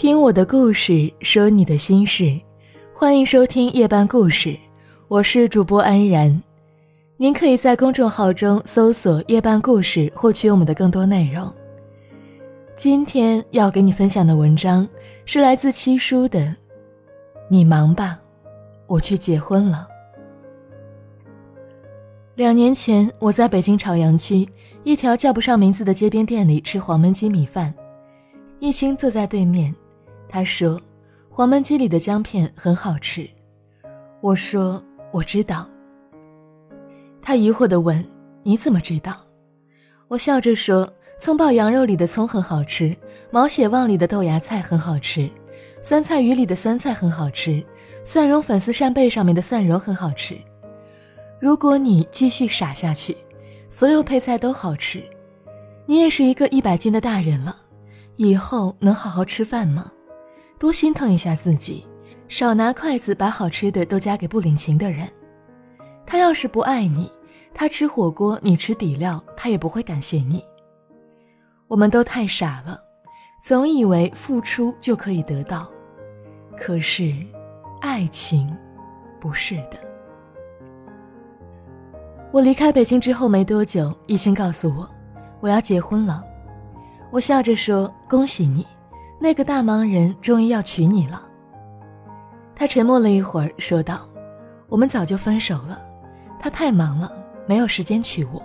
听我的故事，说你的心事，欢迎收听夜半故事，我是主播安然。您可以在公众号中搜索“夜半故事”，获取我们的更多内容。今天要给你分享的文章是来自七叔的，《你忙吧，我去结婚了》。两年前，我在北京朝阳区一条叫不上名字的街边店里吃黄焖鸡米饭，一清坐在对面。他说：“黄焖鸡里的姜片很好吃。”我说：“我知道。”他疑惑地问：“你怎么知道？”我笑着说：“葱爆羊肉里的葱很好吃，毛血旺里的豆芽菜很好吃，酸菜鱼里的酸菜很好吃，蒜蓉粉丝扇贝上面的蒜蓉很好吃。如果你继续傻下去，所有配菜都好吃，你也是一个一百斤的大人了，以后能好好吃饭吗？”多心疼一下自己，少拿筷子把好吃的都夹给不领情的人。他要是不爱你，他吃火锅你吃底料，他也不会感谢你。我们都太傻了，总以为付出就可以得到，可是，爱情，不是的。我离开北京之后没多久，易清告诉我，我要结婚了。我笑着说：“恭喜你。”那个大忙人终于要娶你了。他沉默了一会儿，说道：“我们早就分手了，他太忙了，没有时间娶我。”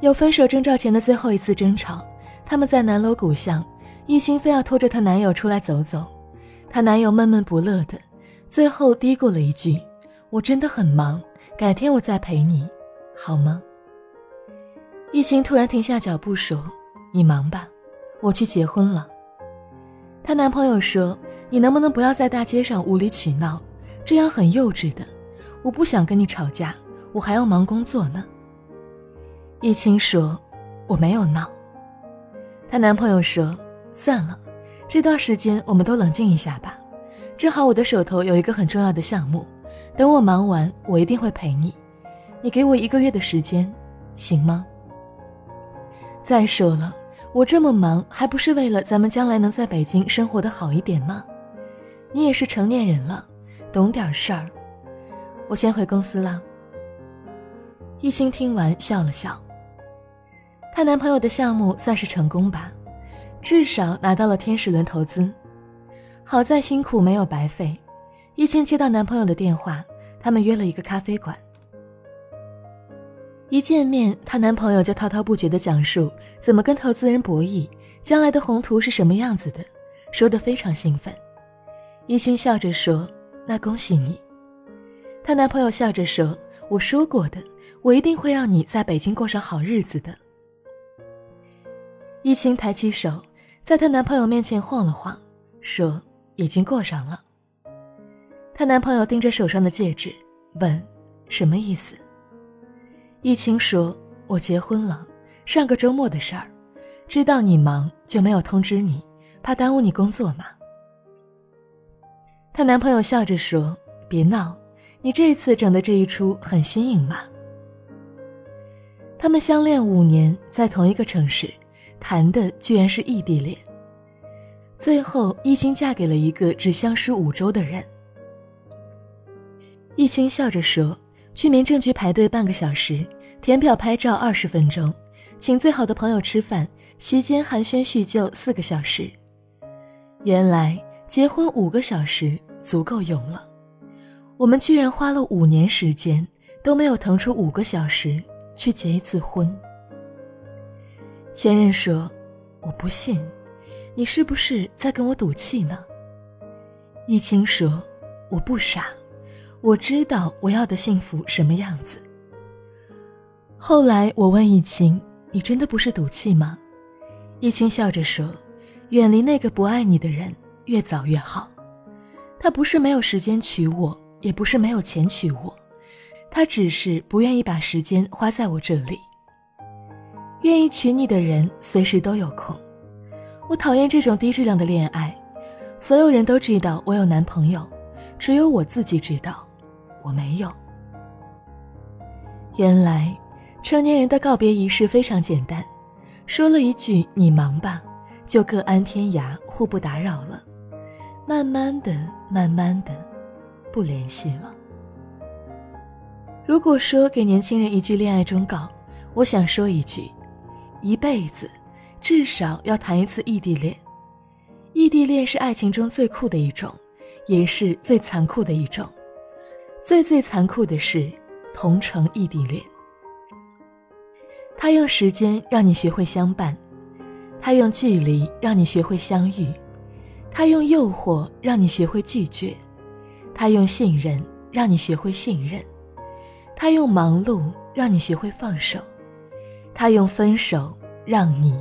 有分手征兆前的最后一次争吵，他们在南锣鼓巷，一心非要拖着她男友出来走走，她男友闷闷不乐的，最后嘀咕了一句：“我真的很忙，改天我再陪你，好吗？”一心突然停下脚步说：“你忙吧。”我去结婚了。她男朋友说：“你能不能不要在大街上无理取闹，这样很幼稚的。我不想跟你吵架，我还要忙工作呢。”易青说：“我没有闹。”她男朋友说：“算了，这段时间我们都冷静一下吧。正好我的手头有一个很重要的项目，等我忙完，我一定会陪你。你给我一个月的时间，行吗？再说了。”我这么忙，还不是为了咱们将来能在北京生活的好一点吗？你也是成年人了，懂点事儿。我先回公司了。一心听完笑了笑。她男朋友的项目算是成功吧，至少拿到了天使轮投资。好在辛苦没有白费。一清接到男朋友的电话，他们约了一个咖啡馆。一见面，她男朋友就滔滔不绝地讲述怎么跟投资人博弈，将来的宏图是什么样子的，说得非常兴奋。一心笑着说：“那恭喜你。”她男朋友笑着说：“我说过的，我一定会让你在北京过上好日子的。”一心抬起手，在她男朋友面前晃了晃，说：“已经过上了。”她男朋友盯着手上的戒指，问：“什么意思？”易清说：“我结婚了，上个周末的事儿，知道你忙就没有通知你，怕耽误你工作嘛。”她男朋友笑着说：“别闹，你这次整的这一出很新颖嘛。”他们相恋五年，在同一个城市，谈的居然是异地恋。最后，易清嫁给了一个只相识五周的人。易清笑着说。去民政局排队半个小时，填表拍照二十分钟，请最好的朋友吃饭，席间寒暄叙旧四个小时。原来结婚五个小时足够用了，我们居然花了五年时间都没有腾出五个小时去结一次婚。前任说：“我不信，你是不是在跟我赌气呢？”易清说：“我不傻。”我知道我要的幸福什么样子。后来我问易清：“你真的不是赌气吗？”易清笑着说：“远离那个不爱你的人，越早越好。他不是没有时间娶我，也不是没有钱娶我，他只是不愿意把时间花在我这里。愿意娶你的人随时都有空。我讨厌这种低质量的恋爱。所有人都知道我有男朋友，只有我自己知道。”我没有。原来，成年人的告别仪式非常简单，说了一句“你忙吧”，就各安天涯，互不打扰了。慢慢的，慢慢的，不联系了。如果说给年轻人一句恋爱忠告，我想说一句：一辈子至少要谈一次异地恋。异地恋是爱情中最酷的一种，也是最残酷的一种。最最残酷的是同城异地恋。他用时间让你学会相伴，他用距离让你学会相遇，他用诱惑让你学会拒绝，他用信任让你学会信任，他用忙碌让你学会放手，他用分手让你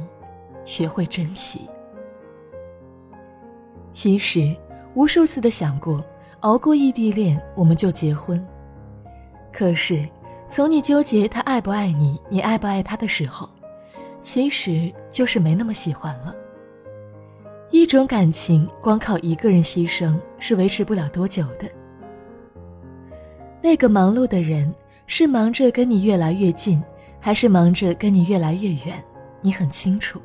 学会珍惜。其实，无数次的想过，熬过异地恋，我们就结婚。可是。从你纠结他爱不爱你，你爱不爱他的时候，其实就是没那么喜欢了。一种感情光靠一个人牺牲是维持不了多久的。那个忙碌的人是忙着跟你越来越近，还是忙着跟你越来越远？你很清楚。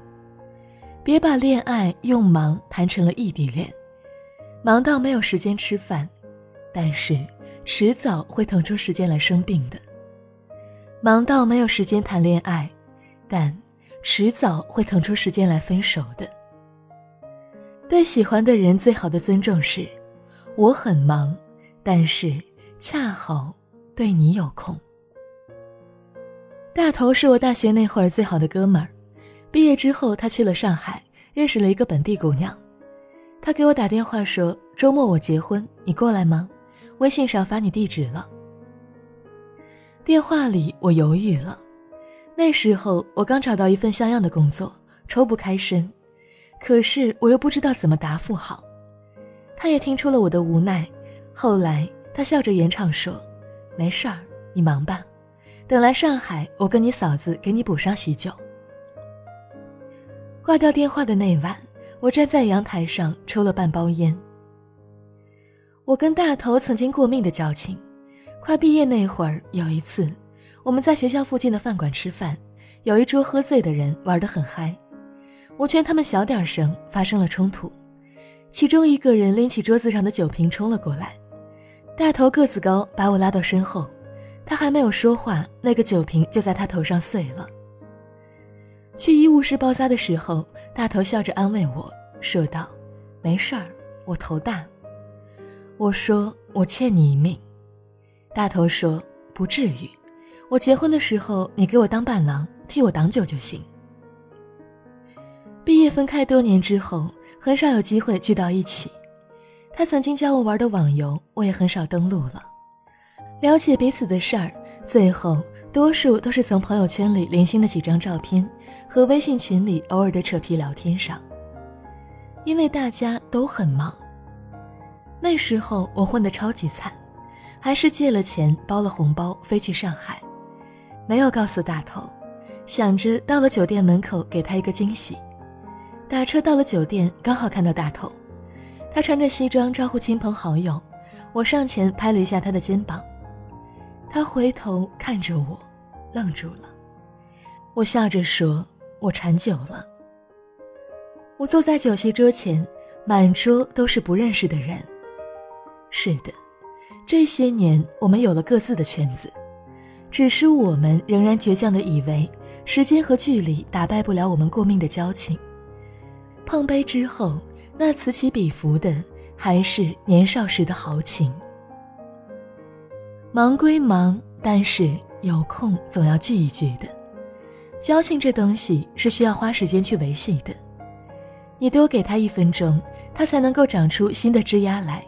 别把恋爱用忙谈成了异地恋，忙到没有时间吃饭，但是迟早会腾出时间来生病的。忙到没有时间谈恋爱，但迟早会腾出时间来分手的。对喜欢的人最好的尊重是：我很忙，但是恰好对你有空。大头是我大学那会儿最好的哥们儿，毕业之后他去了上海，认识了一个本地姑娘。他给我打电话说：“周末我结婚，你过来吗？微信上发你地址了。”电话里，我犹豫了。那时候我刚找到一份像样的工作，抽不开身，可是我又不知道怎么答复好。他也听出了我的无奈，后来他笑着圆场说：“没事儿，你忙吧，等来上海，我跟你嫂子给你补上喜酒。”挂掉电话的那晚，我站在阳台上抽了半包烟。我跟大头曾经过命的交情。快毕业那会儿，有一次，我们在学校附近的饭馆吃饭，有一桌喝醉的人玩得很嗨，我劝他们小点声，发生了冲突，其中一个人拎起桌子上的酒瓶冲了过来，大头个子高，把我拉到身后，他还没有说话，那个酒瓶就在他头上碎了。去医务室包扎的时候，大头笑着安慰我说道：“没事儿，我头大。”我说：“我欠你一命。”大头说：“不至于，我结婚的时候你给我当伴郎，替我挡酒就行。”毕业分开多年之后，很少有机会聚到一起。他曾经教我玩的网游，我也很少登录了。了解彼此的事儿，最后多数都是从朋友圈里零星的几张照片和微信群里偶尔的扯皮聊天上。因为大家都很忙。那时候我混得超级惨。还是借了钱包了红包飞去上海，没有告诉大头，想着到了酒店门口给他一个惊喜。打车到了酒店，刚好看到大头，他穿着西装招呼亲朋好友，我上前拍了一下他的肩膀，他回头看着我，愣住了。我笑着说：“我馋酒了。”我坐在酒席桌前，满桌都是不认识的人。是的。这些年，我们有了各自的圈子，只是我们仍然倔强的以为时间和距离打败不了我们过命的交情。碰杯之后，那此起彼伏的还是年少时的豪情。忙归忙，但是有空总要聚一聚的。交情这东西是需要花时间去维系的，你多给他一分钟，他才能够长出新的枝丫来。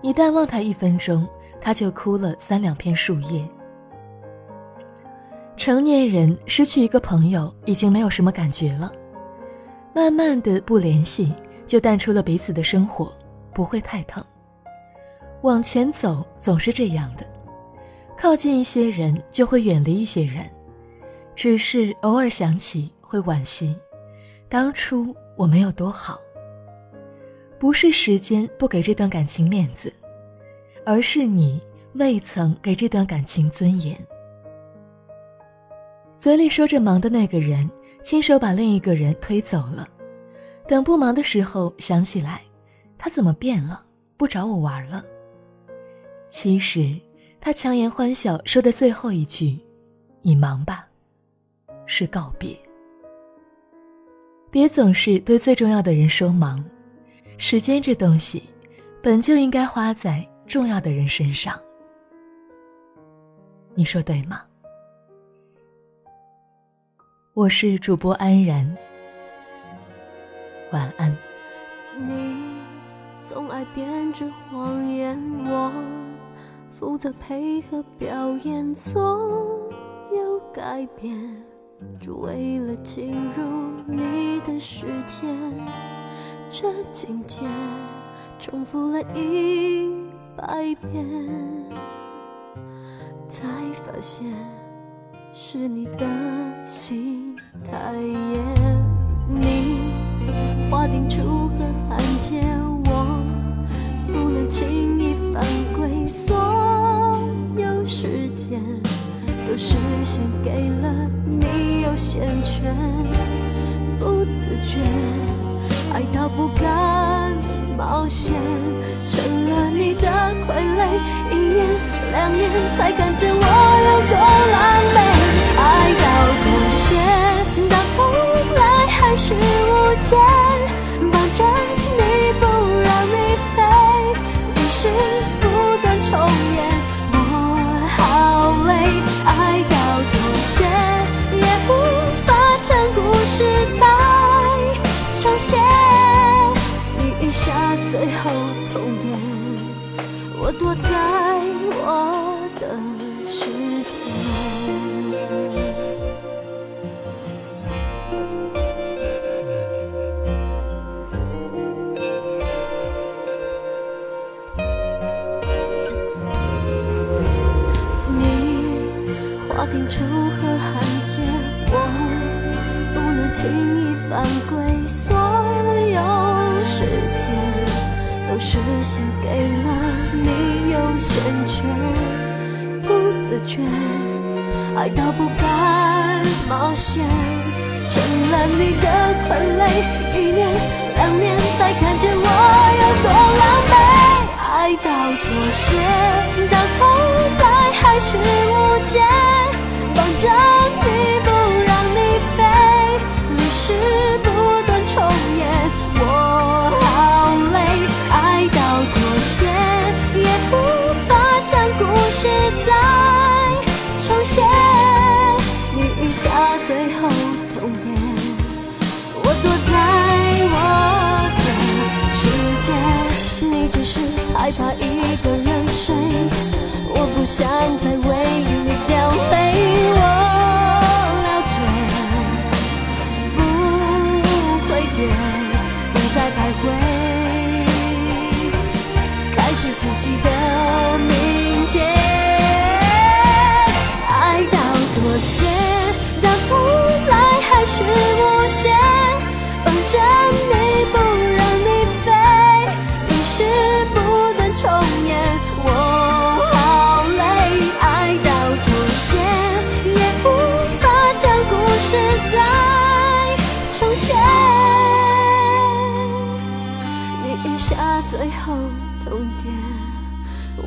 你淡忘他一分钟，他就枯了三两片树叶。成年人失去一个朋友已经没有什么感觉了，慢慢的不联系就淡出了彼此的生活，不会太疼。往前走总是这样的，靠近一些人就会远离一些人，只是偶尔想起会惋惜，当初我没有多好。不是时间不给这段感情面子，而是你未曾给这段感情尊严。嘴里说着忙的那个人，亲手把另一个人推走了，等不忙的时候想起来，他怎么变了，不找我玩了？其实他强颜欢笑说的最后一句“你忙吧”，是告别。别总是对最重要的人说忙，时间这东西，本就应该花在重要的人身上。你说对吗？我是主播安然，晚安。你总爱编织谎言，我负责配合表演，总有改变，只为了进入你的世界。这情节重复了一百遍，才发现是你的心。太野，你划定出是先给了你优先权，不自觉爱到不敢冒险，成了你的傀儡。一年两年才看见我有多狼狈，躲在我的。世界。你划定楚河汉界，我不能轻易犯规。所有时间是先给了你优先权，不自觉爱到不敢冒险，成了你的傀儡。一年两年才看见我有多狼狈，爱到妥协，只是害怕一个人睡，我不想再为你掉泪。我了解，不会变，不再徘徊，开始自己的。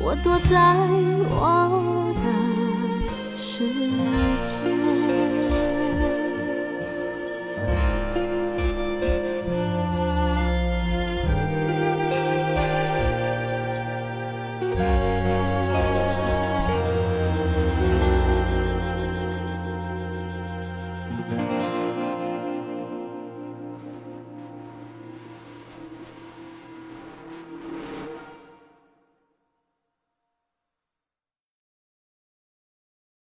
我躲在我的世界。